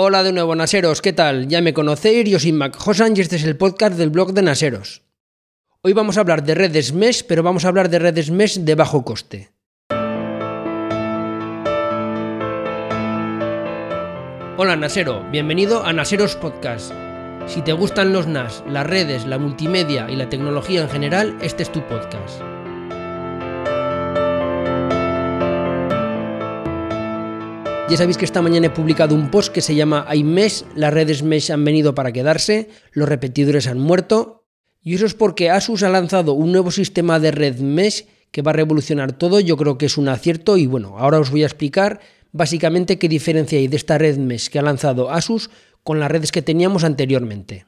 Hola de nuevo, Naseros, ¿qué tal? Ya me conocéis, yo soy Mac Hosan y este es el podcast del blog de Naseros. Hoy vamos a hablar de redes mesh, pero vamos a hablar de redes mesh de bajo coste. Hola Nasero, bienvenido a Naseros Podcast. Si te gustan los NAS, las redes, la multimedia y la tecnología en general, este es tu podcast. Ya sabéis que esta mañana he publicado un post que se llama iMesh, las redes mesh han venido para quedarse, los repetidores han muerto. Y eso es porque Asus ha lanzado un nuevo sistema de red mesh que va a revolucionar todo, yo creo que es un acierto y bueno, ahora os voy a explicar básicamente qué diferencia hay de esta red mesh que ha lanzado Asus con las redes que teníamos anteriormente.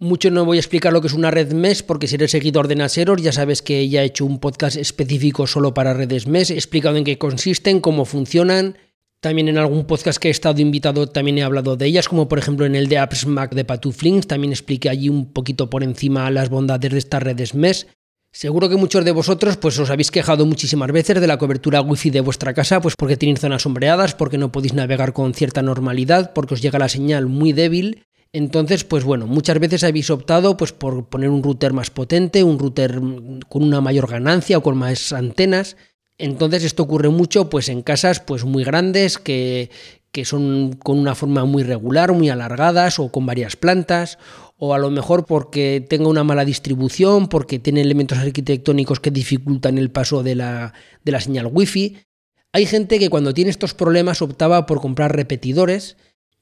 Mucho no voy a explicar lo que es una red mesh porque si eres seguidor de Naseros ya sabes que ya he hecho un podcast específico solo para redes mesh, explicado en qué consisten, cómo funcionan, también en algún podcast que he estado invitado también he hablado de ellas, como por ejemplo en el de Apps Mac de Patuflinks, también expliqué allí un poquito por encima las bondades de estas redes mesh. Seguro que muchos de vosotros pues os habéis quejado muchísimas veces de la cobertura wifi de vuestra casa, pues porque tenéis zonas sombreadas, porque no podéis navegar con cierta normalidad, porque os llega la señal muy débil. Entonces, pues bueno, muchas veces habéis optado pues por poner un router más potente, un router con una mayor ganancia o con más antenas. Entonces esto ocurre mucho pues en casas pues muy grandes que, que son con una forma muy regular, muy alargadas o con varias plantas, o a lo mejor porque tenga una mala distribución, porque tiene elementos arquitectónicos que dificultan el paso de la, de la señal wifi. Hay gente que cuando tiene estos problemas optaba por comprar repetidores.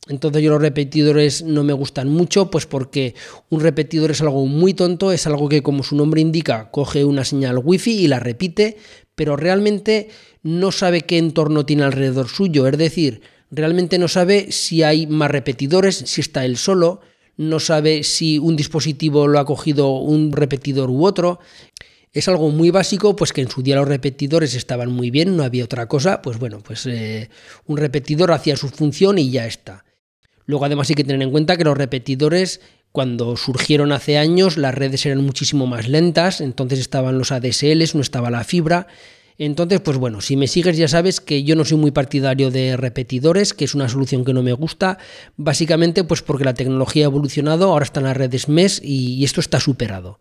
Entonces yo los repetidores no me gustan mucho, pues porque un repetidor es algo muy tonto, es algo que como su nombre indica, coge una señal wifi y la repite, pero realmente no sabe qué entorno tiene alrededor suyo, es decir, realmente no sabe si hay más repetidores, si está él solo, no sabe si un dispositivo lo ha cogido un repetidor u otro. Es algo muy básico, pues que en su día los repetidores estaban muy bien, no había otra cosa, pues bueno, pues eh, un repetidor hacía su función y ya está. Luego además hay que tener en cuenta que los repetidores cuando surgieron hace años las redes eran muchísimo más lentas, entonces estaban los ADSLs, no estaba la fibra. Entonces, pues bueno, si me sigues ya sabes que yo no soy muy partidario de repetidores, que es una solución que no me gusta, básicamente pues porque la tecnología ha evolucionado, ahora están las redes MES y esto está superado.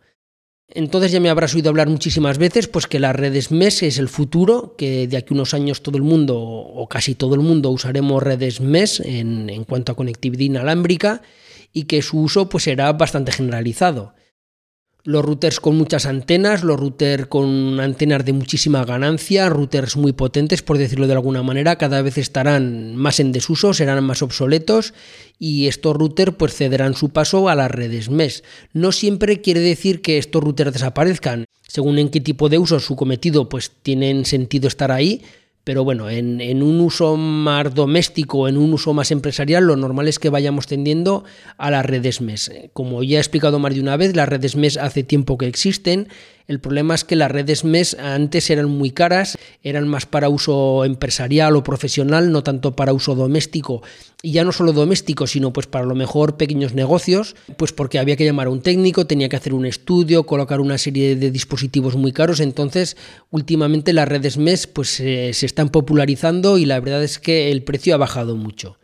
Entonces ya me habrás oído hablar muchísimas veces pues que las redes MES es el futuro, que de aquí a unos años todo el mundo o casi todo el mundo usaremos redes MES en, en cuanto a conectividad inalámbrica y que su uso pues será bastante generalizado. Los routers con muchas antenas, los routers con antenas de muchísima ganancia, routers muy potentes, por decirlo de alguna manera, cada vez estarán más en desuso, serán más obsoletos y estos routers pues cederán su paso a las redes MES. No siempre quiere decir que estos routers desaparezcan. Según en qué tipo de uso su cometido pues tienen sentido estar ahí, pero bueno, en, un uso más doméstico, en un uso más empresarial, lo normal es que vayamos tendiendo a las redes MES. Como ya he explicado más de una vez, las redes MES hace tiempo que existen. El problema es que las redes MES antes eran muy caras, eran más para uso empresarial o profesional, no tanto para uso doméstico. Y ya no solo doméstico, sino pues para lo mejor pequeños negocios, pues porque había que llamar a un técnico, tenía que hacer un estudio, colocar una serie de dispositivos muy caros. Entonces, últimamente las redes MES pues se están popularizando y la verdad es que el precio ha bajado mucho.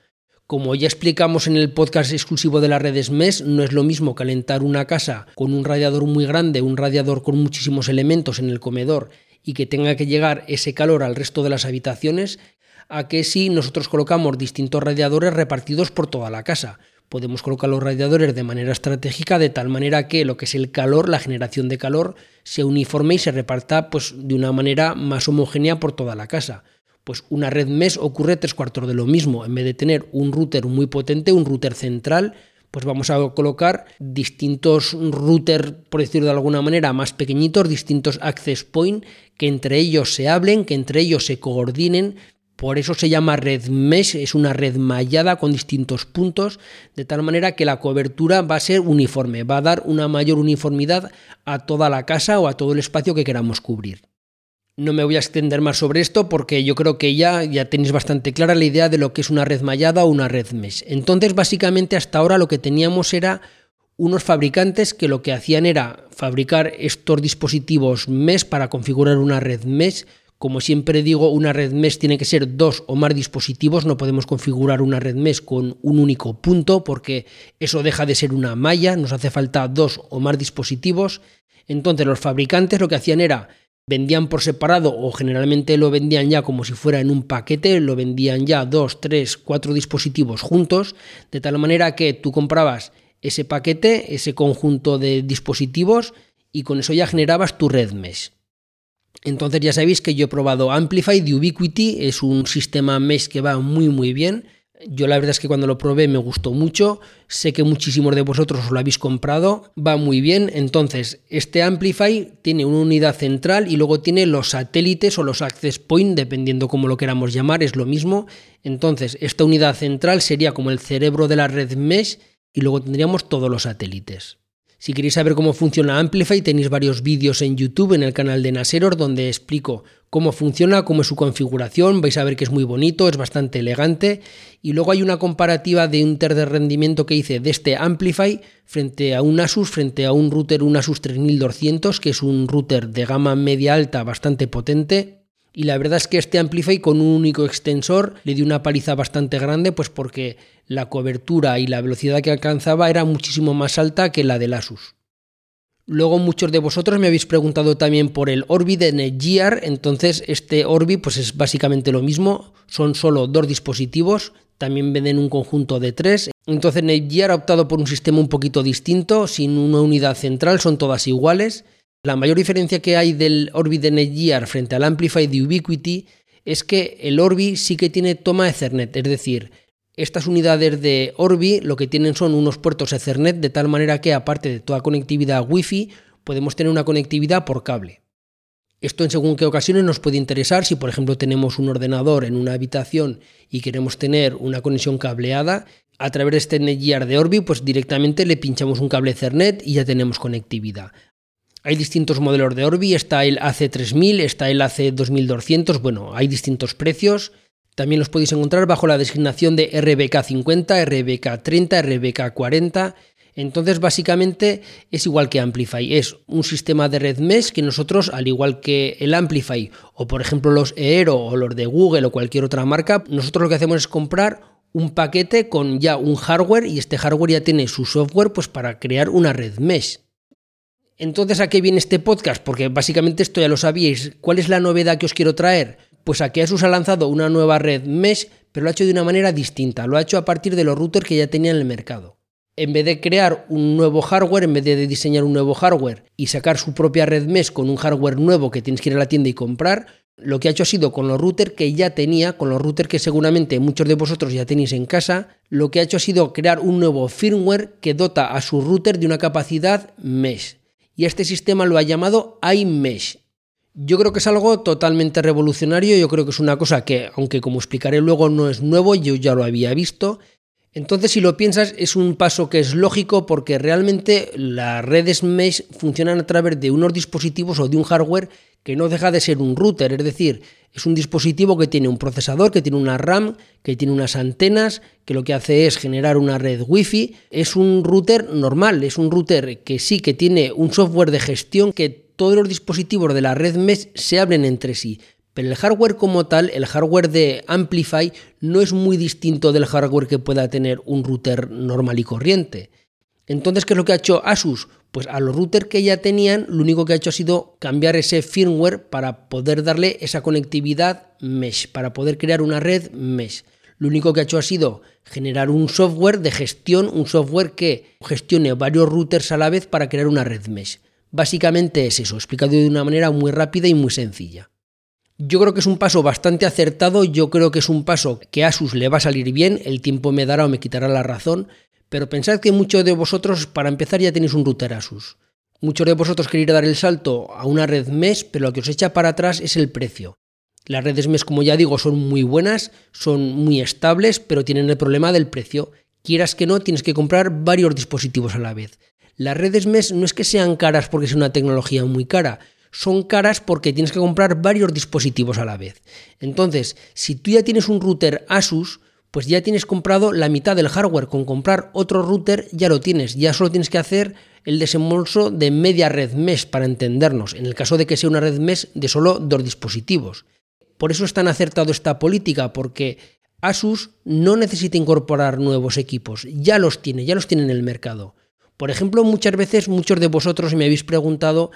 Como ya explicamos en el podcast exclusivo de las redes MES, no es lo mismo calentar una casa con un radiador muy grande, un radiador con muchísimos elementos en el comedor y que tenga que llegar ese calor al resto de las habitaciones, a que si nosotros colocamos distintos radiadores repartidos por toda la casa. Podemos colocar los radiadores de manera estratégica de tal manera que lo que es el calor, la generación de calor, se uniforme y se reparta pues, de una manera más homogénea por toda la casa. Pues una red MES ocurre tres cuartos de lo mismo. En vez de tener un router muy potente, un router central, pues vamos a colocar distintos routers, por decirlo de alguna manera, más pequeñitos, distintos access point, que entre ellos se hablen, que entre ellos se coordinen. Por eso se llama red mesh, es una red mallada con distintos puntos, de tal manera que la cobertura va a ser uniforme, va a dar una mayor uniformidad a toda la casa o a todo el espacio que queramos cubrir. No me voy a extender más sobre esto porque yo creo que ya, ya tenéis bastante clara la idea de lo que es una red mallada o una red mesh. Entonces, básicamente hasta ahora lo que teníamos era unos fabricantes que lo que hacían era fabricar estos dispositivos mesh para configurar una red mesh Como siempre digo, una red mesh tiene que ser dos o más dispositivos, no podemos configurar una red mesh con un único punto porque eso deja de ser una malla, nos hace falta dos o más dispositivos. Entonces los fabricantes lo que hacían era vendían por separado o generalmente lo vendían ya como si fuera en un paquete, lo vendían ya dos, tres, cuatro dispositivos juntos, de tal manera que tú comprabas ese paquete, ese conjunto de dispositivos y con eso ya generabas tu red mesh. Entonces ya sabéis que yo he probado Amplify de Ubiquiti, es un sistema mesh que va muy muy bien. Yo la verdad es que cuando lo probé me gustó mucho, sé que muchísimos de vosotros os lo habéis comprado, va muy bien. Entonces, este Amplify tiene una unidad central y luego tiene los satélites o los access point, dependiendo cómo lo queramos llamar, es lo mismo. Entonces, esta unidad central sería como el cerebro de la red mesh y luego tendríamos todos los satélites. Si queréis saber cómo funciona Amplify, tenéis varios vídeos en YouTube en el canal de Naseror donde explico cómo funciona, cómo es su configuración, vais a ver que es muy bonito, es bastante elegante. Y luego hay una comparativa de un ter de rendimiento que hice de este Amplify frente a un Asus, frente a un router, un Asus 3200, que es un router de gama media alta bastante potente y la verdad es que este Amplify con un único extensor le dio una paliza bastante grande, pues porque la cobertura y la velocidad que alcanzaba era muchísimo más alta que la del Asus. Luego muchos de vosotros me habéis preguntado también por el Orbi de Netgear, entonces este Orbi pues es básicamente lo mismo, son solo dos dispositivos, también venden un conjunto de tres, entonces Netgear ha optado por un sistema un poquito distinto, sin una unidad central, son todas iguales, la mayor diferencia que hay del Orbi de Netgear frente al Amplify de Ubiquiti es que el Orbi sí que tiene toma Ethernet, es decir, estas unidades de Orbi lo que tienen son unos puertos Ethernet de tal manera que aparte de toda conectividad Wi-Fi podemos tener una conectividad por cable. Esto en según qué ocasiones nos puede interesar si por ejemplo tenemos un ordenador en una habitación y queremos tener una conexión cableada, a través de este Netgear de Orbi pues directamente le pinchamos un cable Ethernet y ya tenemos conectividad. Hay distintos modelos de Orbi, está el AC3000, está el AC2200, bueno, hay distintos precios. También los podéis encontrar bajo la designación de RBK50, RBK30, RBK40. Entonces, básicamente es igual que Amplify, es un sistema de red mesh que nosotros, al igual que el Amplify o por ejemplo los Eero o los de Google o cualquier otra marca, nosotros lo que hacemos es comprar un paquete con ya un hardware y este hardware ya tiene su software pues para crear una red mesh. Entonces, ¿a qué viene este podcast? Porque básicamente esto ya lo sabíais. ¿Cuál es la novedad que os quiero traer? Pues a que Asus ha lanzado una nueva red Mesh, pero lo ha hecho de una manera distinta. Lo ha hecho a partir de los routers que ya tenía en el mercado. En vez de crear un nuevo hardware, en vez de diseñar un nuevo hardware y sacar su propia red Mesh con un hardware nuevo que tienes que ir a la tienda y comprar, lo que ha hecho ha sido con los routers que ya tenía, con los routers que seguramente muchos de vosotros ya tenéis en casa, lo que ha hecho ha sido crear un nuevo firmware que dota a su router de una capacidad Mesh y este sistema lo ha llamado iMesh. Yo creo que es algo totalmente revolucionario, yo creo que es una cosa que, aunque como explicaré luego no es nuevo, yo ya lo había visto. Entonces, si lo piensas, es un paso que es lógico porque realmente las redes mesh funcionan a través de unos dispositivos o de un hardware que no deja de ser un router, es decir, es un dispositivo que tiene un procesador, que tiene una RAM, que tiene unas antenas, que lo que hace es generar una red Wi-Fi. Es un router normal, es un router que sí que tiene un software de gestión que todos los dispositivos de la red mesh se abren entre sí. Pero el hardware como tal, el hardware de Amplify, no es muy distinto del hardware que pueda tener un router normal y corriente. Entonces, ¿qué es lo que ha hecho Asus? Pues a los routers que ya tenían, lo único que ha hecho ha sido cambiar ese firmware para poder darle esa conectividad mesh, para poder crear una red mesh. Lo único que ha hecho ha sido generar un software de gestión, un software que gestione varios routers a la vez para crear una red mesh. Básicamente es eso, explicado de una manera muy rápida y muy sencilla. Yo creo que es un paso bastante acertado, yo creo que es un paso que a Asus le va a salir bien, el tiempo me dará o me quitará la razón, pero pensad que muchos de vosotros, para empezar, ya tenéis un router Asus. Muchos de vosotros queréis dar el salto a una red mesh, pero lo que os echa para atrás es el precio. Las redes mesh, como ya digo, son muy buenas, son muy estables, pero tienen el problema del precio. Quieras que no, tienes que comprar varios dispositivos a la vez. Las redes mesh no es que sean caras porque es una tecnología muy cara, son caras porque tienes que comprar varios dispositivos a la vez. Entonces, si tú ya tienes un router Asus, pues ya tienes comprado la mitad del hardware. Con comprar otro router ya lo tienes, ya solo tienes que hacer el desembolso de media red mesh para entendernos, en el caso de que sea una red mesh de solo dos dispositivos. por eso es tan acertado esta política, porque Asus no necesita incorporar nuevos equipos, ya los tiene, ya los tiene en el mercado. Por ejemplo, muchas veces muchos de vosotros me habéis preguntado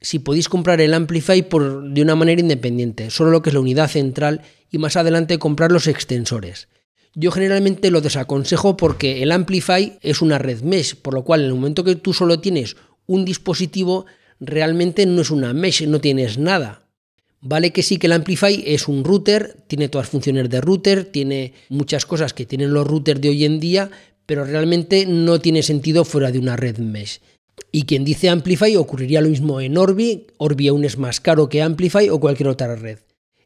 si podéis comprar el Amplify por, de una manera independiente, solo lo que es la unidad central y más adelante comprar los extensores. Yo generalmente lo desaconsejo porque el Amplify es una red mesh, por lo cual en el momento que tú solo tienes un dispositivo, realmente no es una mesh, no tienes nada. Vale que sí que el Amplify es un router, tiene todas las funciones de router, tiene muchas cosas que tienen los routers de hoy en día, pero realmente no tiene sentido fuera de una red mesh. Y quien dice Amplify ocurriría lo mismo en Orbi, Orbi aún es más caro que Amplify o cualquier otra red.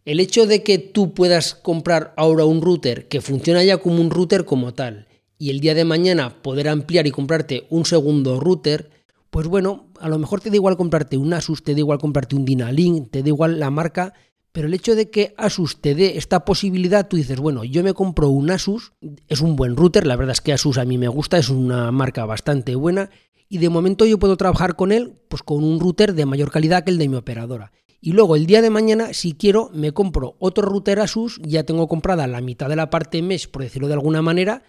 El hecho de que tú puedas comprar ahora un router que funciona ya como un router como tal y el día de mañana poder ampliar y comprarte un segundo router, pues bueno, a lo mejor te da igual comprarte un Asus, te da igual comprarte un Dynalink, te da igual la marca, pero el hecho de que Asus te dé esta posibilidad, tú dices, bueno, yo me compro un Asus, es un buen router, la verdad es que Asus a mí me gusta, es una marca bastante buena y de momento yo puedo trabajar con él pues con un router de mayor calidad que el de mi operadora. Y luego el día de mañana, si quiero, me compro otro router Asus, ya tengo comprada la mitad de la parte mesh, por decirlo de alguna manera,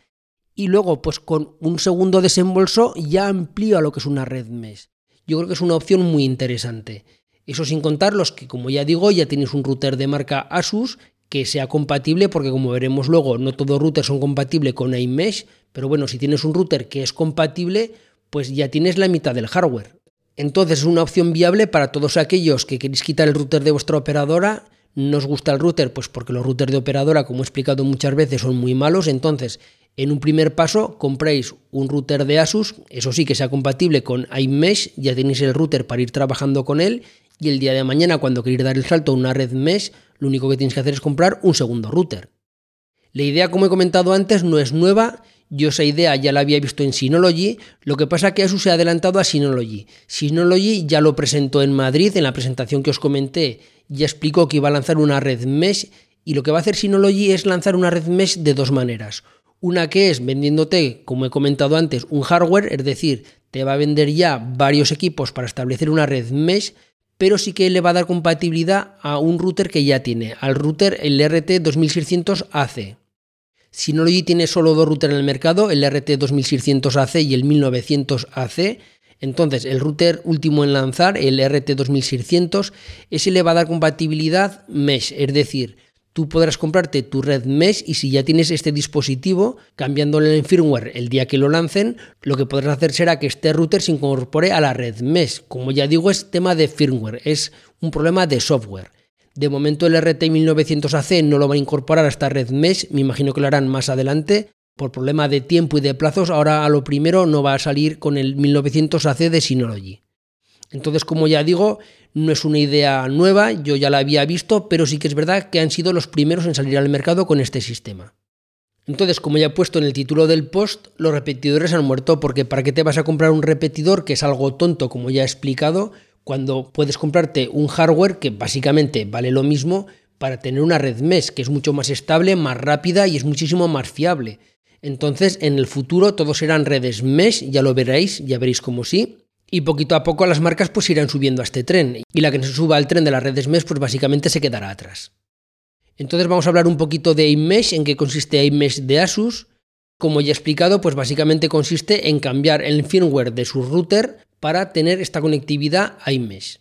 y luego pues con un segundo desembolso ya amplío a lo que es una red mesh. Yo creo que es una opción muy interesante. Eso sin contar los que, como ya digo, ya tienes un router de marca Asus que sea compatible, porque como veremos luego, no todos routers son compatibles con iMesh, pero bueno, si tienes un router que es compatible, pues ya tienes la mitad del hardware. Entonces es una opción viable para todos aquellos que queréis quitar el router de vuestra operadora. No os gusta el router, pues porque los routers de operadora, como he explicado muchas veces, son muy malos. Entonces, en un primer paso, compréis un router de Asus, eso sí que sea compatible con iMesh, ya tenéis el router para ir trabajando con él. Y el día de mañana, cuando queréis dar el salto a una red mesh, lo único que tenéis que hacer es comprar un segundo router. La idea, como he comentado antes, no es nueva yo esa idea ya la había visto en Synology, lo que pasa que Asus se ha adelantado a Synology. Synology ya lo presentó en Madrid, en la presentación que os comenté, ya explicó que iba a lanzar una red mesh y lo que va a hacer Synology es lanzar una red mesh de dos maneras. Una que es vendiéndote, como he comentado antes, un hardware, es decir, te va a vender ya varios equipos para establecer una red mesh, pero sí que le va a dar compatibilidad a un router que ya tiene, al router el RT2600AC. Synology tiene solo dos routers en el mercado, el RT2600AC y el 1900AC. Entonces, el router último en lanzar, el RT2600, ese le va a dar compatibilidad mesh, es decir, tú podrás comprarte tu red mesh y si ya tienes este dispositivo, cambiándole el firmware el día que lo lancen, lo que podrás hacer será que este router se incorpore a la red mesh. Como ya digo, es tema de firmware, es un problema de software. De momento el RT1900AC no lo va a incorporar a esta red mesh, me imagino que lo harán más adelante. Por problema de tiempo y de plazos, ahora a lo primero no va a salir con el 1900AC de Synology. Entonces, como ya digo, no es una idea nueva, yo ya la había visto, pero sí que es verdad que han sido los primeros en salir al mercado con este sistema. Entonces, como ya he puesto en el título del post, los repetidores han muerto porque ¿para qué te vas a comprar un repetidor que es algo tonto, como ya he explicado? Cuando puedes comprarte un hardware que básicamente vale lo mismo para tener una red mesh que es mucho más estable, más rápida y es muchísimo más fiable. Entonces, en el futuro todos serán redes mesh, ya lo veréis, ya veréis cómo sí. Y poquito a poco las marcas pues irán subiendo a este tren. Y la que no se suba al tren de las redes mesh pues básicamente se quedará atrás. Entonces vamos a hablar un poquito de iMesh, en qué consiste iMesh de Asus. Como ya he explicado, pues básicamente consiste en cambiar el firmware de su router para tener esta conectividad iMesh.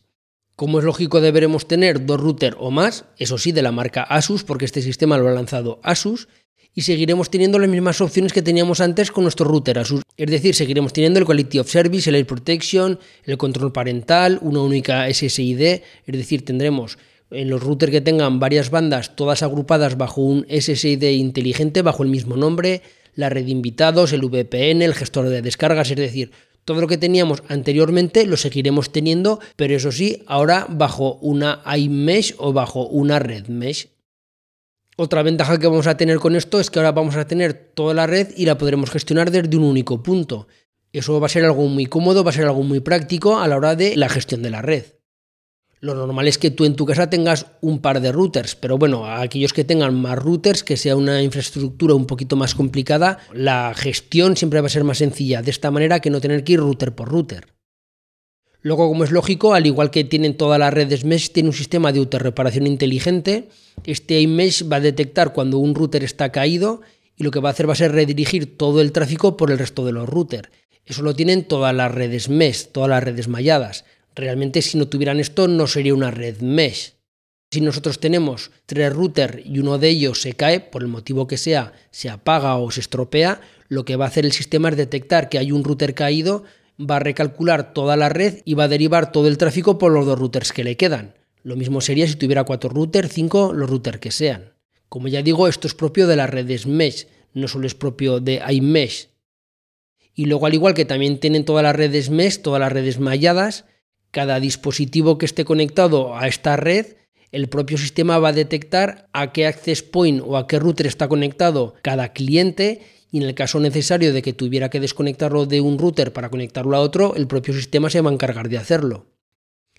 Como es lógico, deberemos tener dos routers o más, eso sí, de la marca Asus, porque este sistema lo ha lanzado Asus, y seguiremos teniendo las mismas opciones que teníamos antes con nuestro router Asus. Es decir, seguiremos teniendo el Quality of Service, el Air Protection, el control parental, una única SSID, es decir, tendremos en los routers que tengan varias bandas, todas agrupadas bajo un SSID inteligente, bajo el mismo nombre, la red de invitados, el VPN, el gestor de descargas, es decir, todo lo que teníamos anteriormente lo seguiremos teniendo, pero eso sí, ahora bajo una iMesh o bajo una red mesh. Otra ventaja que vamos a tener con esto es que ahora vamos a tener toda la red y la podremos gestionar desde un único punto. Eso va a ser algo muy cómodo, va a ser algo muy práctico a la hora de la gestión de la red. Lo normal es que tú en tu casa tengas un par de routers, pero bueno, aquellos que tengan más routers, que sea una infraestructura un poquito más complicada, la gestión siempre va a ser más sencilla de esta manera que no tener que ir router por router. Luego, como es lógico, al igual que tienen todas las redes mesh, tiene un sistema de autorreparación inteligente. Este iMesh va a detectar cuando un router está caído y lo que va a hacer va a ser redirigir todo el tráfico por el resto de los routers. Eso lo tienen todas las redes mesh, todas las redes malladas. Realmente si no tuvieran esto no sería una red mesh. Si nosotros tenemos tres routers y uno de ellos se cae, por el motivo que sea, se apaga o se estropea, lo que va a hacer el sistema es detectar que hay un router caído, va a recalcular toda la red y va a derivar todo el tráfico por los dos routers que le quedan. Lo mismo sería si tuviera cuatro routers, cinco, los routers que sean. Como ya digo, esto es propio de las redes mesh, no solo es propio de iMesh. Y luego, al igual que también tienen todas las redes mesh, todas las redes malladas, cada dispositivo que esté conectado a esta red el propio sistema va a detectar a qué access point o a qué router está conectado cada cliente y en el caso necesario de que tuviera que desconectarlo de un router para conectarlo a otro, el propio sistema se va a encargar de hacerlo.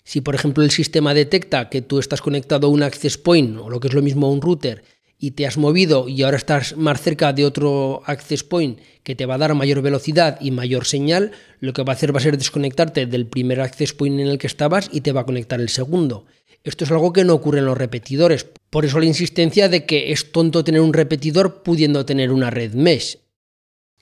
Si por ejemplo el sistema detecta que tú estás conectado a un access point o lo que es lo mismo a un router y te has movido y ahora estás más cerca de otro access point que te va a dar mayor velocidad y mayor señal, lo que va a hacer va a ser desconectarte del primer access point en el que estabas y te va a conectar el segundo. Esto es algo que no ocurre en los repetidores. Por eso la insistencia de que es tonto tener un repetidor pudiendo tener una red mesh.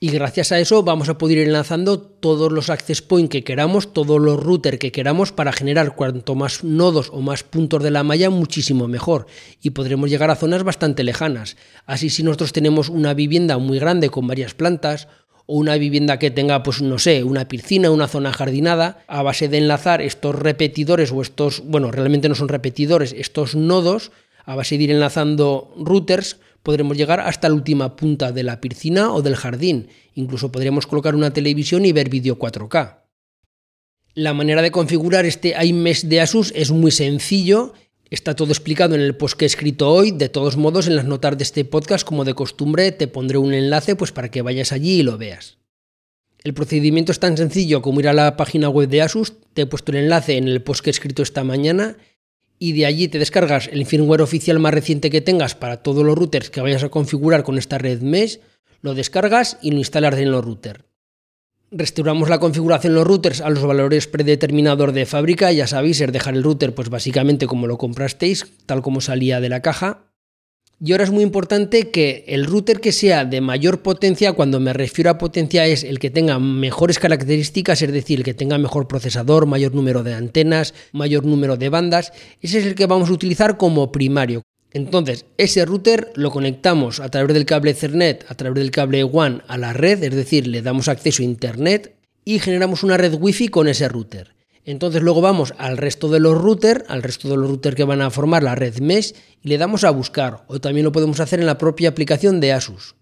Y gracias a eso vamos a poder ir enlazando todos los access points que queramos, todos los routers que queramos para generar cuanto más nodos o más puntos de la malla muchísimo mejor y podremos llegar a zonas bastante lejanas. Así si nosotros tenemos una vivienda muy grande con varias plantas o una vivienda que tenga, pues no sé, una piscina, una zona jardinada, a base de enlazar estos repetidores o estos, bueno, realmente no son repetidores, estos nodos, a base de ir enlazando routers, podremos llegar hasta la última punta de la piscina o del jardín. Incluso podríamos colocar una televisión y ver vídeo 4K. La manera de configurar este iMesh de Asus es muy sencillo Está todo explicado en el post que he escrito hoy. De todos modos, en las notas de este podcast, como de costumbre, te pondré un enlace pues, para que vayas allí y lo veas. El procedimiento es tan sencillo como ir a la página web de Asus. Te he puesto el enlace en el post que he escrito esta mañana y de allí te descargas el firmware oficial más reciente que tengas para todos los routers que vayas a configurar con esta red mesh, lo descargas y lo instalas en los routers. Restauramos la configuración de los routers a los valores predeterminados de fábrica, ya sabéis, es dejar el router pues básicamente como lo comprasteis, tal como salía de la caja. Y ahora es muy importante que el router que sea de mayor potencia, cuando me refiero a potencia es el que tenga mejores características, es decir, el que tenga mejor procesador, mayor número de antenas, mayor número de bandas, ese es el que vamos a utilizar como primario. Entonces, ese router lo conectamos a través del cable Ethernet, a través del cable WAN a la red, es decir, le damos acceso a Internet y generamos una red Wi-Fi con ese router. Entonces luego vamos al resto de los routers, al resto de los routers que van a formar la red mesh y le damos a buscar, o también lo podemos hacer en la propia aplicación de Asus.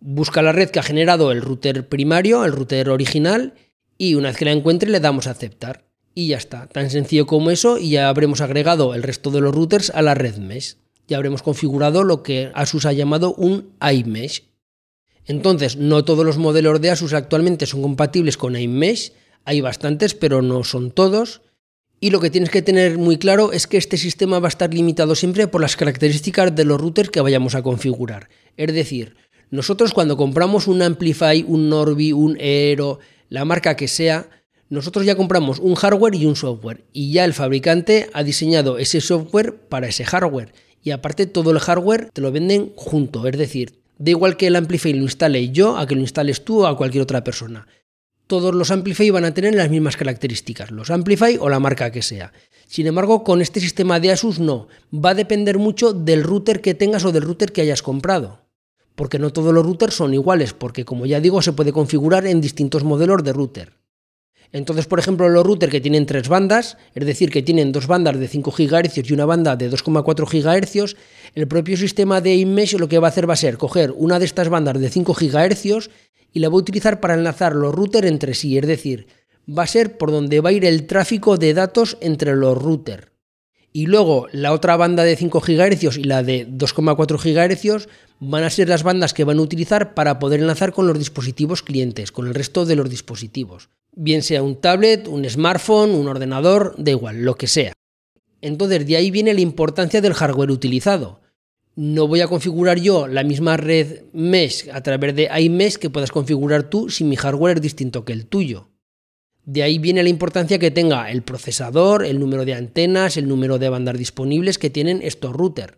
Busca la red que ha generado el router primario, el router original, y una vez que la encuentre le damos a aceptar. Y ya está, tan sencillo como eso, y ya habremos agregado el resto de los routers a la red mesh ya habremos configurado lo que Asus ha llamado un iMesh. Entonces, no todos los modelos de Asus actualmente son compatibles con iMesh, hay bastantes, pero no son todos. Y lo que tienes que tener muy claro es que este sistema va a estar limitado siempre por las características de los routers que vayamos a configurar. Es decir, nosotros cuando compramos un Amplify, un Norby, un Aero, la marca que sea, nosotros ya compramos un hardware y un software y ya el fabricante ha diseñado ese software para ese hardware y aparte todo el hardware te lo venden junto, es decir, da igual que el Amplify lo instale yo a que lo instales tú o a cualquier otra persona. Todos los Amplify van a tener las mismas características, los Amplify o la marca que sea. Sin embargo, con este sistema de Asus no, va a depender mucho del router que tengas o del router que hayas comprado. Porque no todos los routers son iguales, porque como ya digo, se puede configurar en distintos modelos de router. Entonces, por ejemplo, los routers que tienen tres bandas, es decir, que tienen dos bandas de 5 GHz y una banda de 2,4 GHz, el propio sistema de iMesh lo que va a hacer va a ser coger una de estas bandas de 5 GHz y la va a utilizar para enlazar los routers entre sí, es decir, va a ser por donde va a ir el tráfico de datos entre los routers. Y luego la otra banda de 5 GHz y la de 2,4 GHz van a ser las bandas que van a utilizar para poder enlazar con los dispositivos clientes, con el resto de los dispositivos bien sea un tablet, un smartphone, un ordenador, da igual, lo que sea. Entonces de ahí viene la importancia del hardware utilizado. No voy a configurar yo la misma red mesh a través de iMesh que puedas configurar tú si mi hardware es distinto que el tuyo. De ahí viene la importancia que tenga el procesador, el número de antenas, el número de bandas disponibles que tienen estos routers,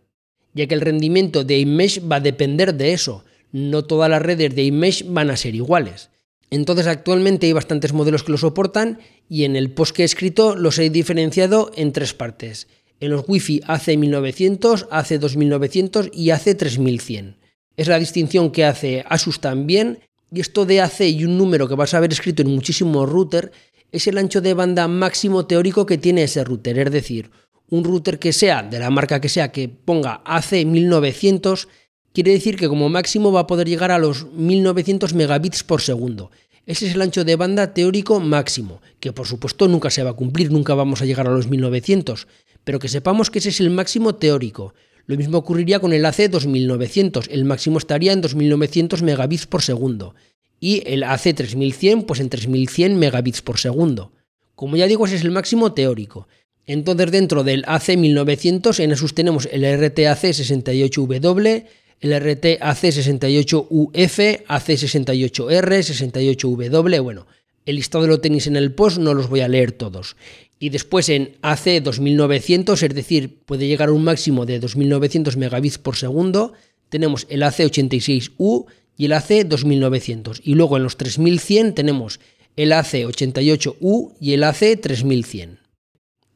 ya que el rendimiento de iMesh va a depender de eso. No todas las redes de iMesh van a ser iguales. Entonces actualmente hay bastantes modelos que lo soportan y en el post que he escrito los he diferenciado en tres partes. En los Wi-Fi AC1900, AC2900 y AC3100. Es la distinción que hace Asus también y esto de AC y un número que vas a ver escrito en muchísimos routers es el ancho de banda máximo teórico que tiene ese router. Es decir, un router que sea de la marca que sea que ponga AC1900 quiere decir que como máximo va a poder llegar a los 1900 megabits por segundo. Ese es el ancho de banda teórico máximo, que por supuesto nunca se va a cumplir, nunca vamos a llegar a los 1900, pero que sepamos que ese es el máximo teórico. Lo mismo ocurriría con el AC 2900, el máximo estaría en 2900 megabits por segundo. Y el AC 3100, pues en 3100 megabits por segundo. Como ya digo, ese es el máximo teórico. Entonces dentro del AC 1900 en Asus tenemos el RTAC 68W, el RT AC68UF, AC68R, 68W, bueno, el listado lo tenéis en el post, no los voy a leer todos. Y después en AC 2900, es decir, puede llegar a un máximo de 2900 megabits por segundo, tenemos el AC86U y el AC2900. Y luego en los 3100 tenemos el AC88U y el AC3100.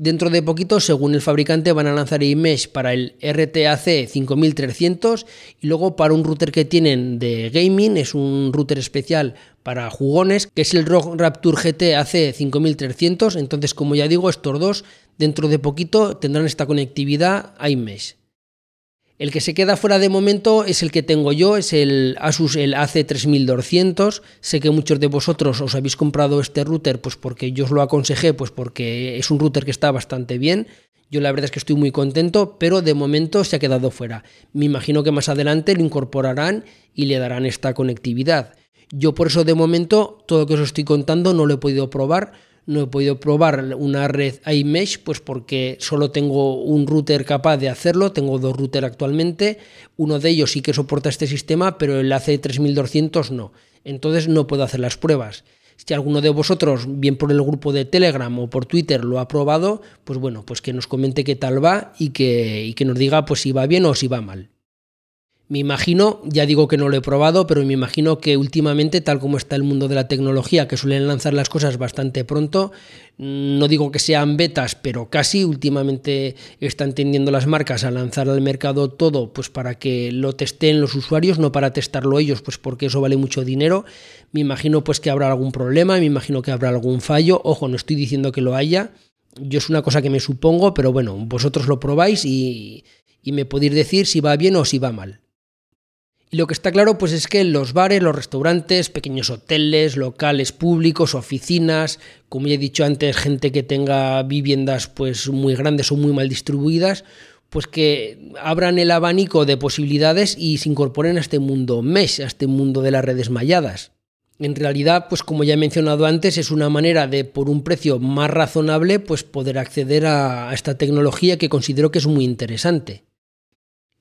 Dentro de poquito, según el fabricante, van a lanzar iMesh para el RTAC 5300 y luego para un router que tienen de gaming, es un router especial para jugones, que es el ROG Rapture GT AC 5300. Entonces, como ya digo, estos dos dentro de poquito tendrán esta conectividad iMesh. El que se queda fuera de momento es el que tengo yo, es el Asus el AC3200. Sé que muchos de vosotros os habéis comprado este router pues porque yo os lo aconsejé, pues porque es un router que está bastante bien. Yo la verdad es que estoy muy contento, pero de momento se ha quedado fuera. Me imagino que más adelante lo incorporarán y le darán esta conectividad. Yo por eso de momento todo lo que os estoy contando no lo he podido probar no he podido probar una red iMesh, pues porque solo tengo un router capaz de hacerlo, tengo dos routers actualmente, uno de ellos sí que soporta este sistema, pero el AC3200 no, entonces no puedo hacer las pruebas. Si alguno de vosotros, bien por el grupo de Telegram o por Twitter, lo ha probado, pues bueno, pues que nos comente qué tal va y que, y que nos diga pues si va bien o si va mal. Me imagino, ya digo que no lo he probado, pero me imagino que últimamente, tal como está el mundo de la tecnología, que suelen lanzar las cosas bastante pronto, no digo que sean betas, pero casi últimamente están tendiendo las marcas a lanzar al mercado todo, pues para que lo testeen los usuarios, no para testarlo ellos, pues porque eso vale mucho dinero. Me imagino pues que habrá algún problema, me imagino que habrá algún fallo. Ojo, no estoy diciendo que lo haya. Yo es una cosa que me supongo, pero bueno, vosotros lo probáis y, y me podéis decir si va bien o si va mal. Y lo que está claro pues es que los bares, los restaurantes, pequeños hoteles, locales públicos, oficinas, como ya he dicho antes, gente que tenga viviendas pues muy grandes o muy mal distribuidas, pues que abran el abanico de posibilidades y se incorporen a este mundo mesh, a este mundo de las redes malladas. En realidad, pues como ya he mencionado antes, es una manera de, por un precio más razonable, pues poder acceder a esta tecnología que considero que es muy interesante.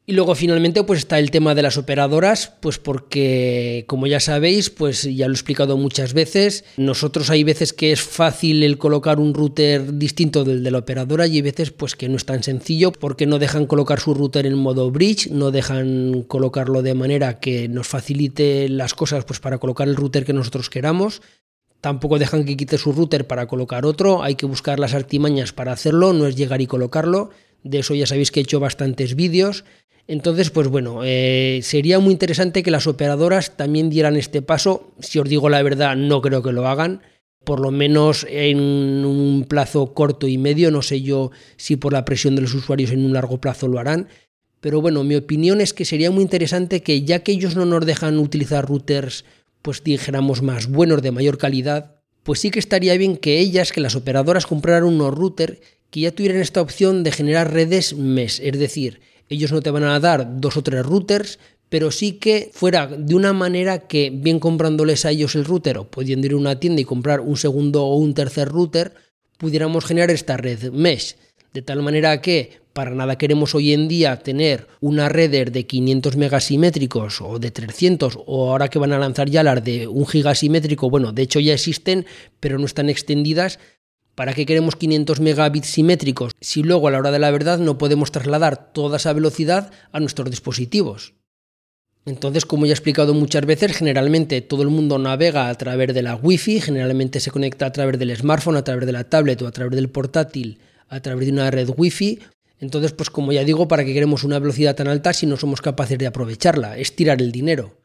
Y luego finalmente pues está el tema de las operadoras, pues porque como ya sabéis, pues ya lo he explicado muchas veces, nosotros hay veces que es fácil el colocar un router distinto del de la operadora y hay veces pues que no es tan sencillo porque no dejan colocar su router en modo bridge, no dejan colocarlo de manera que nos facilite las cosas pues para colocar el router que nosotros queramos. Tampoco dejan que quite su router para colocar otro, hay que buscar las artimañas para hacerlo, no es llegar y colocarlo. De eso ya sabéis que he hecho bastantes vídeos. Entonces, pues bueno, eh, sería muy interesante que las operadoras también dieran este paso. Si os digo la verdad, no creo que lo hagan. Por lo menos en un plazo corto y medio. No sé yo si por la presión de los usuarios en un largo plazo lo harán. Pero bueno, mi opinión es que sería muy interesante que ya que ellos no nos dejan utilizar routers, pues dijéramos más buenos, de mayor calidad, pues sí que estaría bien que ellas, que las operadoras compraran unos routers que ya tuvieran esta opción de generar redes MES, es decir, ellos no te van a dar dos o tres routers, pero sí que fuera de una manera que, bien comprándoles a ellos el router o pudiendo ir a una tienda y comprar un segundo o un tercer router, pudiéramos generar esta red mesh. De tal manera que para nada queremos hoy en día tener una red de 500 megasimétricos o de 300 o ahora que van a lanzar ya las de un gigasimétrico, bueno, de hecho ya existen, pero no están extendidas. ¿Para qué queremos 500 megabits simétricos si luego a la hora de la verdad no podemos trasladar toda esa velocidad a nuestros dispositivos? Entonces, como ya he explicado muchas veces, generalmente todo el mundo navega a través de la Wi-Fi, generalmente se conecta a través del smartphone, a través de la tablet o a través del portátil, a través de una red Wi-Fi. Entonces, pues como ya digo, ¿para qué queremos una velocidad tan alta si no somos capaces de aprovecharla? Es tirar el dinero.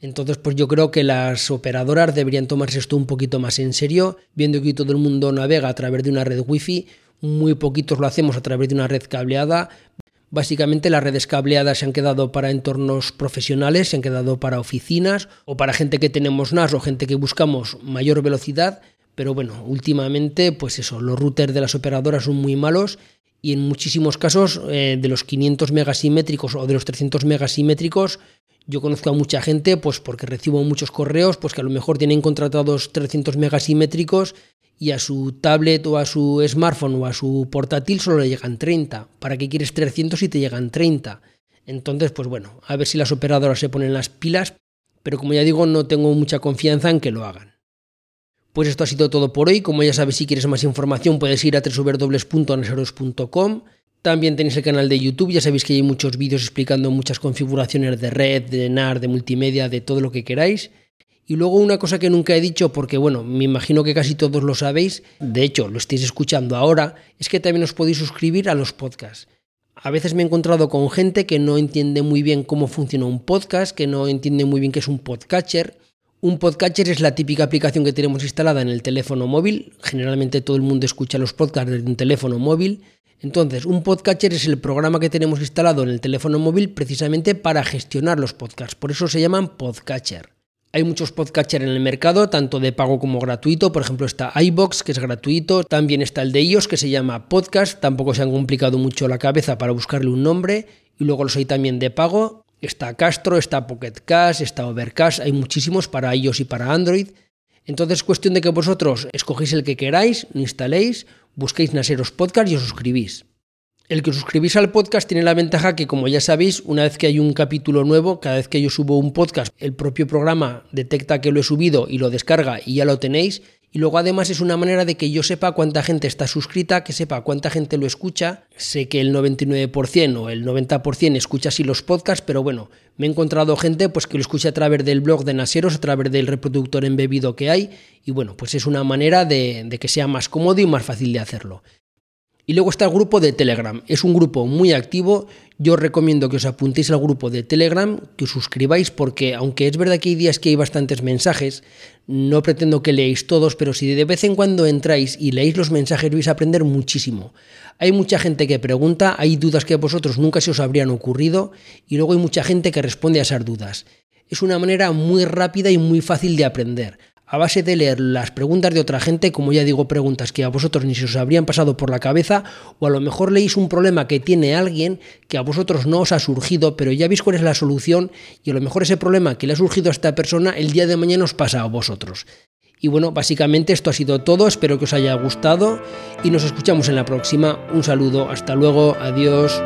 Entonces, pues yo creo que las operadoras deberían tomarse esto un poquito más en serio, viendo que todo el mundo navega a través de una red Wi-Fi, muy poquitos lo hacemos a través de una red cableada. Básicamente las redes cableadas se han quedado para entornos profesionales, se han quedado para oficinas o para gente que tenemos NAS o gente que buscamos mayor velocidad, pero bueno, últimamente pues eso, los routers de las operadoras son muy malos y en muchísimos casos eh, de los 500 megasimétricos o de los 300 megasimétricos yo conozco a mucha gente pues porque recibo muchos correos pues que a lo mejor tienen contratados 300 megasimétricos y a su tablet o a su smartphone o a su portátil solo le llegan 30. ¿Para qué quieres 300 si te llegan 30? Entonces, pues bueno, a ver si las operadoras se ponen las pilas, pero como ya digo, no tengo mucha confianza en que lo hagan. Pues esto ha sido todo por hoy. Como ya sabes, si quieres más información puedes ir a www.anaseros.com. También tenéis el canal de YouTube, ya sabéis que hay muchos vídeos explicando muchas configuraciones de red, de NAR, de multimedia, de todo lo que queráis. Y luego una cosa que nunca he dicho, porque bueno, me imagino que casi todos lo sabéis, de hecho lo estáis escuchando ahora, es que también os podéis suscribir a los podcasts. A veces me he encontrado con gente que no entiende muy bien cómo funciona un podcast, que no entiende muy bien qué es un podcatcher. Un podcatcher es la típica aplicación que tenemos instalada en el teléfono móvil. Generalmente todo el mundo escucha los podcasts desde un teléfono móvil. Entonces, un podcatcher es el programa que tenemos instalado en el teléfono móvil precisamente para gestionar los podcasts. Por eso se llaman podcatcher. Hay muchos podcatchers en el mercado, tanto de pago como gratuito. Por ejemplo, está iBox, que es gratuito. También está el de iOS, que se llama Podcast. Tampoco se han complicado mucho la cabeza para buscarle un nombre. Y luego los hay también de pago. Está Castro, está Pocket Cast, está Overcast. Hay muchísimos para iOS y para Android. Entonces es cuestión de que vosotros escogéis el que queráis, instaléis, busquéis Naseros Podcast y os suscribís. El que os suscribís al podcast tiene la ventaja que, como ya sabéis, una vez que hay un capítulo nuevo, cada vez que yo subo un podcast, el propio programa detecta que lo he subido y lo descarga y ya lo tenéis. Y luego además es una manera de que yo sepa cuánta gente está suscrita, que sepa cuánta gente lo escucha. Sé que el 99% o el 90% escucha así los podcasts, pero bueno, me he encontrado gente pues que lo escucha a través del blog de Naseros, a través del reproductor embebido que hay. Y bueno, pues es una manera de, de que sea más cómodo y más fácil de hacerlo. Y luego está el grupo de Telegram. Es un grupo muy activo. Yo os recomiendo que os apuntéis al grupo de Telegram, que os suscribáis, porque aunque es verdad que hay días que hay bastantes mensajes, no pretendo que leáis todos, pero si de vez en cuando entráis y leéis los mensajes vais a aprender muchísimo. Hay mucha gente que pregunta, hay dudas que a vosotros nunca se os habrían ocurrido, y luego hay mucha gente que responde a esas dudas. Es una manera muy rápida y muy fácil de aprender a base de leer las preguntas de otra gente, como ya digo, preguntas que a vosotros ni se os habrían pasado por la cabeza, o a lo mejor leéis un problema que tiene alguien que a vosotros no os ha surgido, pero ya veis cuál es la solución, y a lo mejor ese problema que le ha surgido a esta persona el día de mañana os pasa a vosotros. Y bueno, básicamente esto ha sido todo, espero que os haya gustado y nos escuchamos en la próxima. Un saludo, hasta luego, adiós.